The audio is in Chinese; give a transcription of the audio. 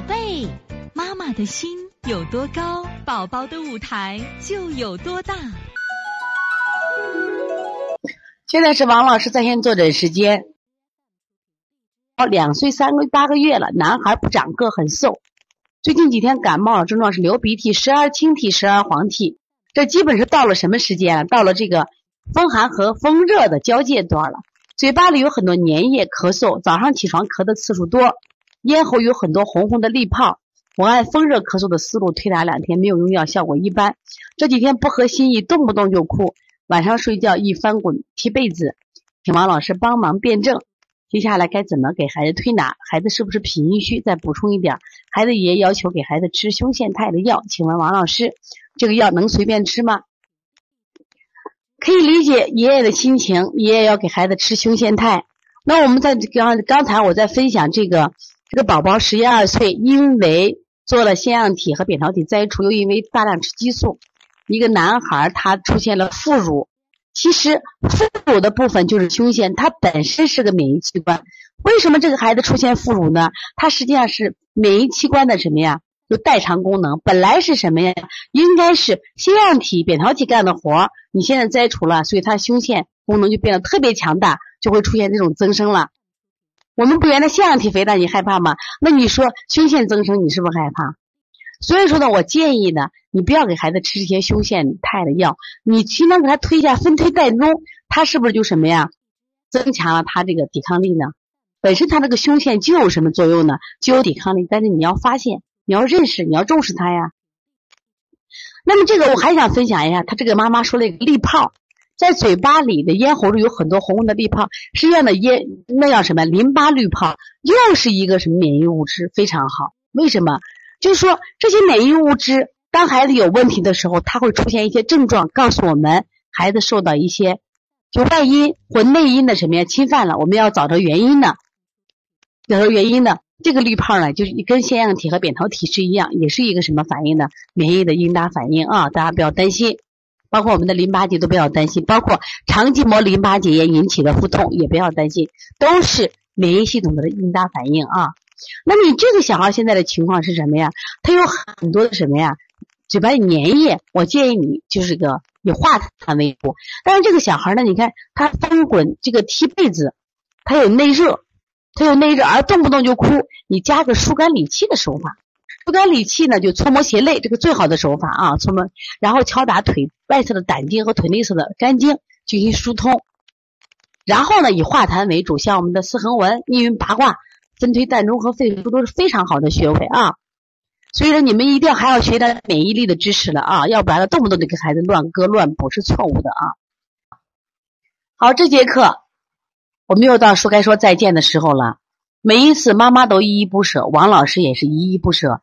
宝贝，妈妈的心有多高，宝宝的舞台就有多大。现在是王老师在线坐诊时间。哦两岁三个八个月了，男孩不长个，很瘦。最近几天感冒了，症状是流鼻涕、时而清涕、时而黄涕。这基本是到了什么时间？到了这个风寒和风热的交界段了。嘴巴里有很多粘液，咳嗽，早上起床咳的次数多。咽喉有很多红红的粒泡，我按风热咳嗽的思路推拿两天没有用药，效果一般。这几天不合心意，动不动就哭，晚上睡觉一翻滚踢被子，请王老师帮忙辩证。接下来该怎么给孩子推拿？孩子是不是脾阴虚？再补充一点，孩子爷爷要求给孩子吃胸腺肽的药，请问王老师，这个药能随便吃吗？可以理解爷爷的心情，爷爷要给孩子吃胸腺肽。那我们在刚刚才我在分享这个。这个宝宝十一二岁，因为做了腺样体和扁桃体摘除，又因为大量吃激素，一个男孩他出现了副乳。其实副乳的部分就是胸腺，它本身是个免疫器官。为什么这个孩子出现副乳呢？它实际上是免疫器官的什么呀？就代偿功能，本来是什么呀？应该是腺样体、扁桃体干的活儿，你现在摘除了，所以它胸腺功能就变得特别强大，就会出现这种增生了。我们不原来腺样体肥大，你害怕吗？那你说胸腺增生，你是不是害怕？所以说呢，我建议呢，你不要给孩子吃这些胸腺肽的药，你经常给他推一下分推带中，他是不是就什么呀，增强了他这个抵抗力呢？本身他这个胸腺就有什么作用呢？就有抵抗力，但是你要发现，你要认识，你要重视它呀。那么这个我还想分享一下，他这个妈妈说了一个利泡。在嘴巴里的咽喉里有很多红红的滤泡，实际上的咽那叫什么淋巴滤泡，又是一个什么免疫物质，非常好。为什么？就是说这些免疫物质，当孩子有问题的时候，它会出现一些症状，告诉我们孩子受到一些就外因或内因的什么呀侵犯了，我们要找着原因呢。找着原因呢，这个滤泡呢，就是跟腺样体和扁桃体是一样，也是一个什么反应呢？免疫的应答反应啊，大家不要担心。包括我们的淋巴结都不要担心，包括肠系膜淋巴结炎引起的腹痛也不要担心，都是免疫系统的应答反应啊。那你这个小孩现在的情况是什么呀？他有很多的什么呀？嘴巴里粘液，我建议你就是个以化痰为主。但是这个小孩呢，你看他翻滚这个踢被子，他有内热，他有内热而动不动就哭，你加个疏肝理气的手法。疏肝理气呢，就搓摩胁肋，这个最好的手法啊，搓摩，然后敲打腿外侧的胆经和腿内侧的肝经进行疏通，然后呢，以化痰为主，像我们的四横纹、逆运八卦、分推膻中和肺腧都是非常好的穴位啊。所以说，你们一定要还要学点免疫力的知识了啊，要不然呢，动不动就给孩子乱割乱补是错误的啊。好，这节课我们又到说该说再见的时候了，每一次妈妈都依依不舍，王老师也是依依不舍。